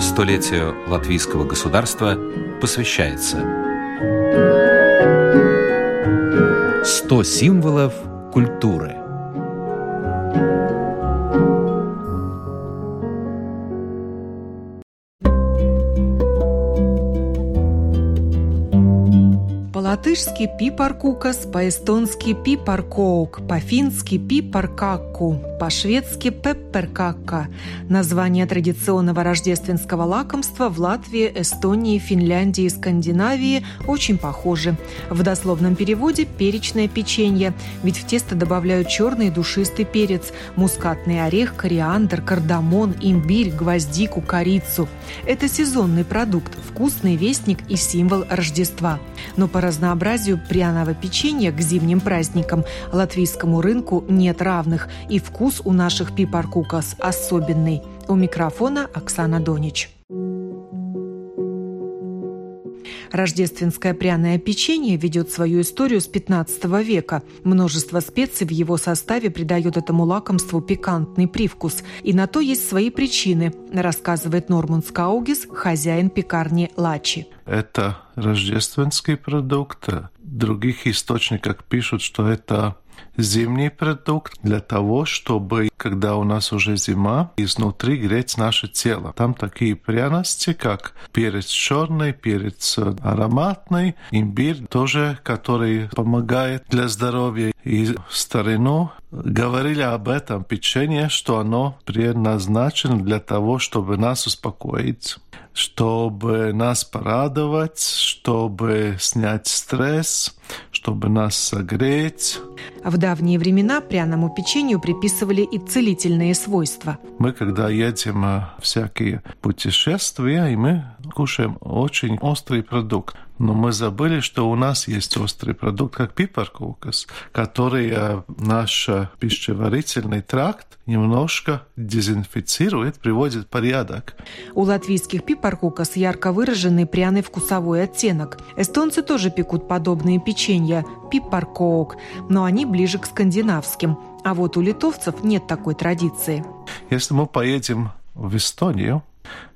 Столетию латвийского государства посвящается 100 символов культуры – по-латышски пипаркукас, по-эстонски пипаркоук, по-фински пипаркакку, по-шведски пепперкакка. Название традиционного рождественского лакомства в Латвии, Эстонии, Финляндии и Скандинавии очень похожи. В дословном переводе «перечное печенье», ведь в тесто добавляют черный душистый перец, мускатный орех, кориандр, кардамон, имбирь, гвоздику, корицу. Это сезонный продукт, вкусный вестник и символ Рождества. Но по разнообразию пряного печенья к зимним праздникам латвийскому рынку нет равных, и вкус у наших пипаркукас особенный. У микрофона Оксана Донич. Рождественское пряное печенье ведет свою историю с 15 века. Множество специй в его составе придает этому лакомству пикантный привкус. И на то есть свои причины, рассказывает Норман Скаугис, хозяин пекарни Лачи. Это рождественский продукт. В других источниках пишут, что это зимний продукт для того, чтобы, когда у нас уже зима, изнутри греть наше тело. Там такие пряности, как перец черный, перец ароматный, имбирь тоже, который помогает для здоровья. И старину говорили об этом печенье, что оно предназначено для того, чтобы нас успокоить чтобы нас порадовать, чтобы снять стресс, чтобы нас согреть. В давние времена пряному печенью приписывали и целительные свойства. Мы, когда едем в всякие путешествия, и мы кушаем очень острый продукт. Но мы забыли, что у нас есть острый продукт, как пипаркукас, который э, наш э, пищеварительный тракт немножко дезинфицирует, приводит в порядок. У латвийских пипаркукас ярко выраженный пряный вкусовой оттенок. Эстонцы тоже пекут подобные печенья – пипаркоок, но они ближе к скандинавским. А вот у литовцев нет такой традиции. Если мы поедем в Эстонию,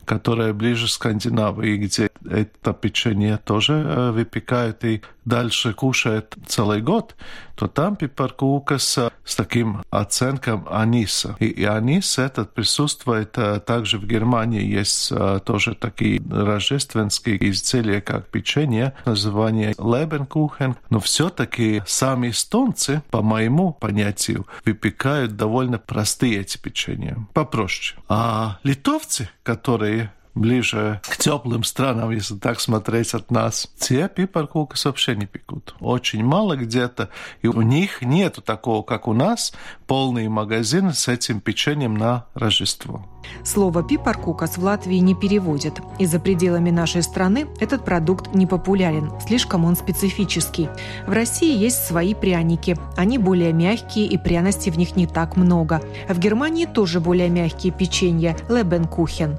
которая ближе к Скандинавии, где это печенье тоже э, выпекают и дальше кушают целый год, то там пипаркукас с таким оценком аниса. И, и анис этот присутствует э, также в Германии. Есть э, тоже такие рождественские изделия, как печенье, название Лебенкухен. Но все-таки сами эстонцы, по моему понятию, выпекают довольно простые эти печенья, попроще. А литовцы, которые ближе к теплым странам, если так смотреть от нас. Те пипаркулкас вообще не пекут. Очень мало где-то. И у них нету такого, как у нас, полный магазин с этим печеньем на Рождество. Слово «пипаркукас» в Латвии не переводят. И за пределами нашей страны этот продукт не популярен, слишком он специфический. В России есть свои пряники. Они более мягкие, и пряностей в них не так много. В Германии тоже более мягкие печенья – лебенкухен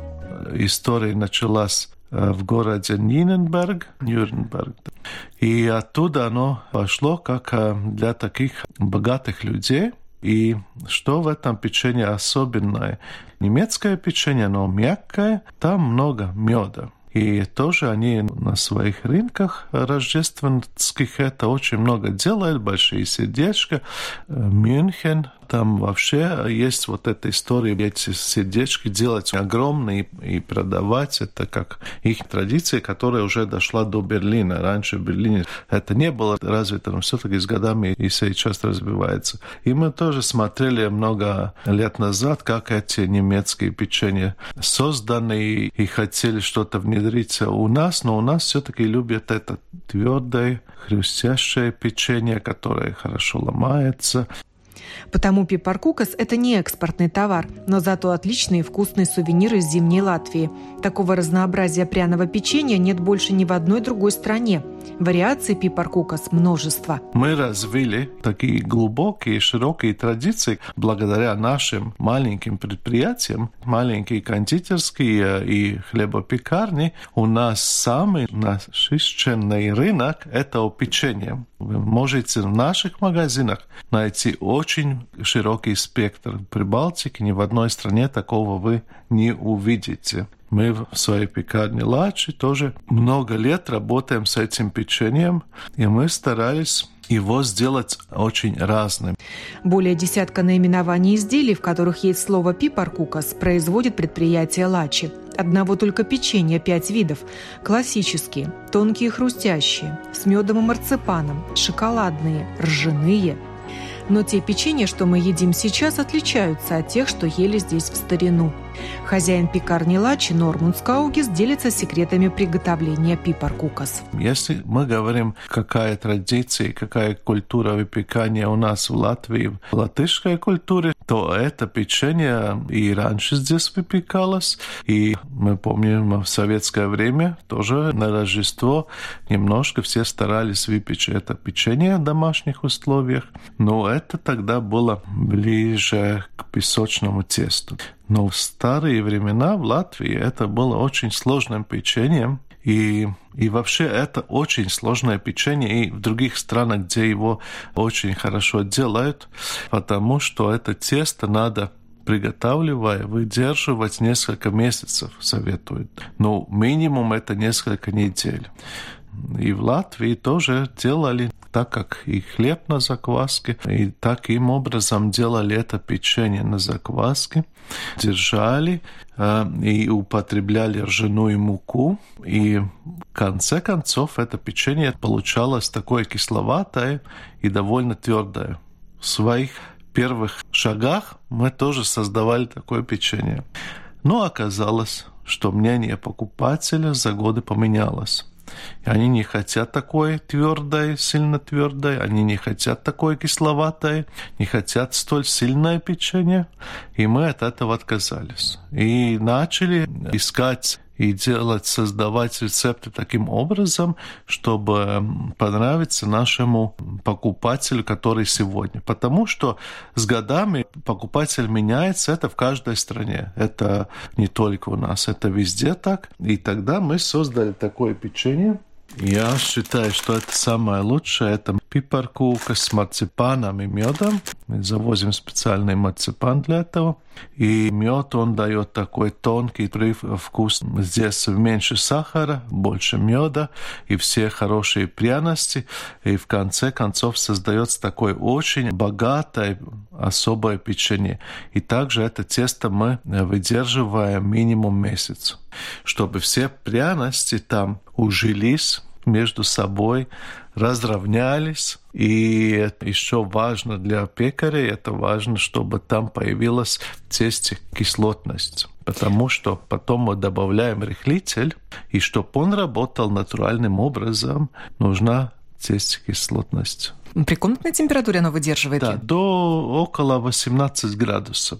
история началась э, в городе Ниненберг, Нюрнберг. И оттуда оно пошло как э, для таких богатых людей. И что в этом печенье особенное? Немецкое печенье, оно мягкое, там много меда. И тоже они на своих рынках рождественских это очень много делают, большие сердечки. Э, Мюнхен, там вообще есть вот эта история, эти сердечки делать огромные и продавать. Это как их традиция, которая уже дошла до Берлина. Раньше в Берлине это не было развито, но все-таки с годами и сейчас развивается. И мы тоже смотрели много лет назад, как эти немецкие печенья созданы и хотели что-то внедрить у нас, но у нас все-таки любят это твердое, хрустящее печенье, которое хорошо ломается. Потому пипаркукас – это не экспортный товар, но зато отличный и вкусный сувенир из зимней Латвии. Такого разнообразия пряного печенья нет больше ни в одной другой стране. Вариаций пипаркукас множество. Мы развили такие глубокие, широкие традиции благодаря нашим маленьким предприятиям, маленькие кондитерские и хлебопекарни. У нас самый насыщенный рынок – это печенье. Вы можете в наших магазинах найти очень очень широкий спектр. При Балтике ни в одной стране такого вы не увидите. Мы в своей пекарне Лачи тоже много лет работаем с этим печеньем, и мы старались его сделать очень разным. Более десятка наименований изделий, в которых есть слово «пипаркукас», производит предприятие «Лачи». Одного только печенья пять видов. Классические, тонкие хрустящие, с медом и марципаном, шоколадные, ржаные – но те печенья, что мы едим сейчас, отличаются от тех, что ели здесь в старину. Хозяин пекарни Лачи Нормунд Скаугис делится секретами приготовления пипаркукас. Если мы говорим, какая традиция, какая культура выпекания у нас в Латвии, в латышской культуре, то это печенье и раньше здесь выпекалось. И мы помним, в советское время тоже на Рождество немножко все старались выпечь это печенье в домашних условиях. Но это тогда было ближе к песочному тесту. Но в старые времена в Латвии это было очень сложным печеньем, и, и вообще это очень сложное печенье и в других странах, где его очень хорошо делают, потому что это тесто надо приготавливая, выдерживать несколько месяцев, советуют. Но минимум это несколько недель. И в Латвии тоже делали так, как и хлеб на закваске, и таким образом делали это печенье на закваске, держали э, и употребляли ржаную муку, и в конце концов это печенье получалось такое кисловатое и довольно твердое. В своих первых шагах мы тоже создавали такое печенье. Но оказалось, что мнение покупателя за годы поменялось. И они не хотят такое твердое, сильно твердое, они не хотят такое кисловатое, не хотят столь сильное печенье. И мы от этого отказались. И начали искать и делать, создавать рецепты таким образом, чтобы понравиться нашему покупателю, который сегодня. Потому что с годами покупатель меняется, это в каждой стране. Это не только у нас, это везде так. И тогда мы создали такое печенье, я считаю, что это самое лучшее. Это пипаркука с марципаном и медом. Мы завозим специальный марципан для этого. И мед, он дает такой тонкий вкус. Здесь меньше сахара, больше меда и все хорошие пряности. И в конце концов создается такое очень богатое, особое печенье. И также это тесто мы выдерживаем минимум месяц, чтобы все пряности там ужились между собой, разровнялись. И еще важно для пекаря, это важно, чтобы там появилась в тесте кислотность. Потому что потом мы добавляем рыхлитель, и чтобы он работал натуральным образом, нужна тесте кислотность. При комнатной температуре оно выдерживает? Да, до около 18 градусов.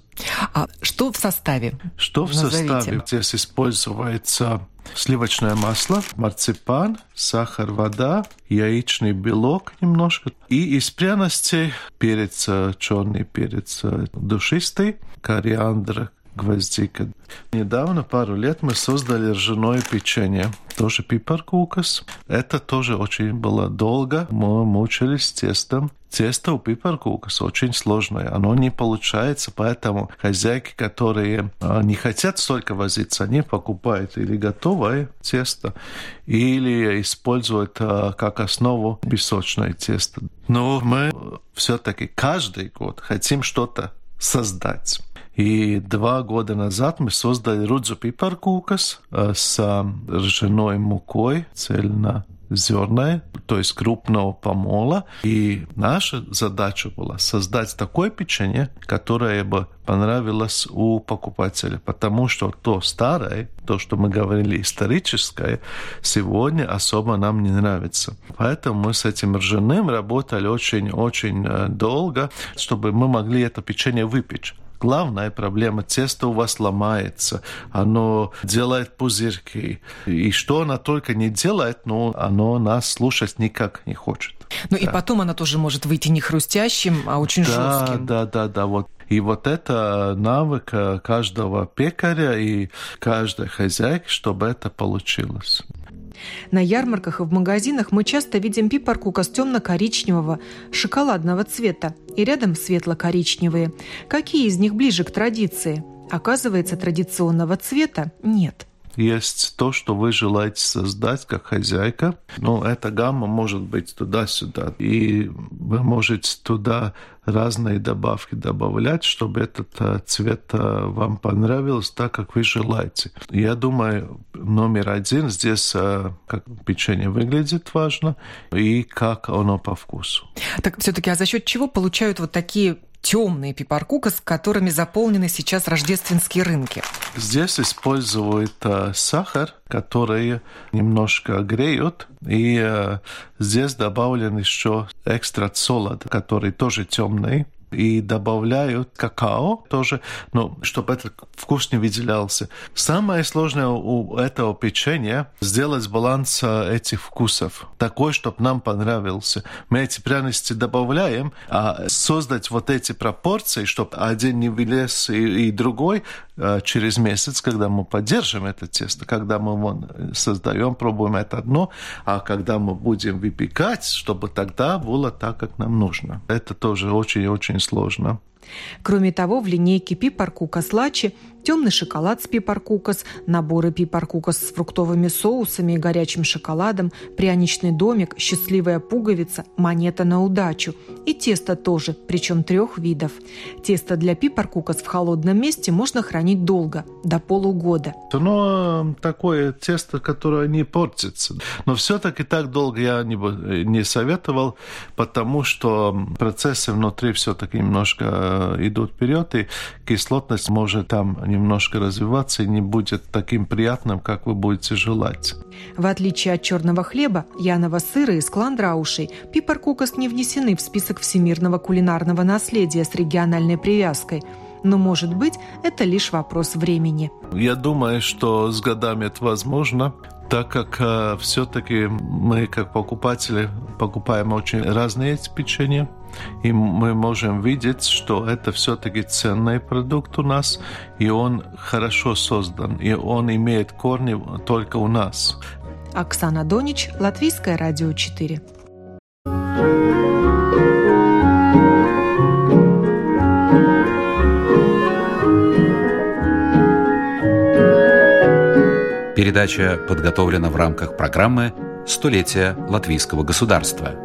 А что в составе? Что в Назовите. составе? Здесь используется сливочное масло, марципан, сахар, вода, яичный белок немножко. И из пряностей перец, черный перец душистый, кориандр, гвоздика. Недавно, пару лет, мы создали ржаное печенье. Тоже пипаркукас. Это тоже очень было долго. Мы мучились с тестом. Тесто у пипаркукас очень сложное. Оно не получается, поэтому хозяйки, которые а, не хотят столько возиться, они покупают или готовое тесто, или используют а, как основу песочное тесто. Но мы все-таки каждый год хотим что-то создать. И два года назад мы создали рудзу пипаркукас с ржаной мукой цельно зерная, то есть крупного помола. И наша задача была создать такое печенье, которое бы понравилось у покупателя, потому что то старое, то, что мы говорили историческое, сегодня особо нам не нравится. Поэтому мы с этим ржаным работали очень-очень долго, чтобы мы могли это печенье выпечь главная проблема. Тесто у вас ломается, оно делает пузырьки. И что она только не делает, но оно нас слушать никак не хочет. Ну да. и потом она тоже может выйти не хрустящим, а очень да, жестким. Да, да, да, вот. И вот это навык каждого пекаря и каждой хозяйки, чтобы это получилось. На ярмарках и в магазинах мы часто видим пипаркукас темно-коричневого, шоколадного цвета и рядом светло-коричневые. Какие из них ближе к традиции? Оказывается, традиционного цвета нет – есть то, что вы желаете создать как хозяйка. Но эта гамма может быть туда-сюда. И вы можете туда разные добавки добавлять, чтобы этот э, цвет э, вам понравился так, как вы желаете. Я думаю, номер один здесь, э, как печенье выглядит важно, и как оно по вкусу. Так все-таки, а за счет чего получают вот такие темные пипаркукас, которыми заполнены сейчас рождественские рынки. Здесь используют э, сахар, который немножко греют, и э, здесь добавлен еще экстракт солод, который тоже темный и добавляют какао тоже, ну, чтобы этот вкус не выделялся. Самое сложное у этого печенья сделать баланс э, этих вкусов, такой, чтобы нам понравился. Мы эти пряности добавляем, а создать вот эти пропорции, чтобы один не вылез и, и другой э, через месяц, когда мы поддержим это тесто, когда мы его создаем, пробуем это одно, а когда мы будем выпекать, чтобы тогда было так, как нам нужно. Это тоже очень-очень сложно. Кроме того, в линейке Пипаркукас Лачи темный шоколад с пипаркукас, наборы пипаркукас с фруктовыми соусами и горячим шоколадом, пряничный домик, счастливая пуговица, монета на удачу. И тесто тоже, причем трех видов. Тесто для пипаркукас в холодном месте можно хранить долго, до полугода. Но такое тесто, которое не портится. Но все-таки так долго я не, не советовал, потому что процессы внутри все-таки немножко э, идут вперед, и кислотность может там немножко развиваться и не будет таким приятным, как вы будете желать. В отличие от черного хлеба, яного сыра и скландраушей, пипаркукас не внесены в список всемирного кулинарного наследия с региональной привязкой – но, может быть, это лишь вопрос времени. Я думаю, что с годами это возможно так как э, все-таки мы, как покупатели, покупаем очень разные эти печенья, и мы можем видеть, что это все-таки ценный продукт у нас, и он хорошо создан, и он имеет корни только у нас. Оксана Донич, Латвийское радио 4. Передача подготовлена в рамках программы «Столетие латвийского государства».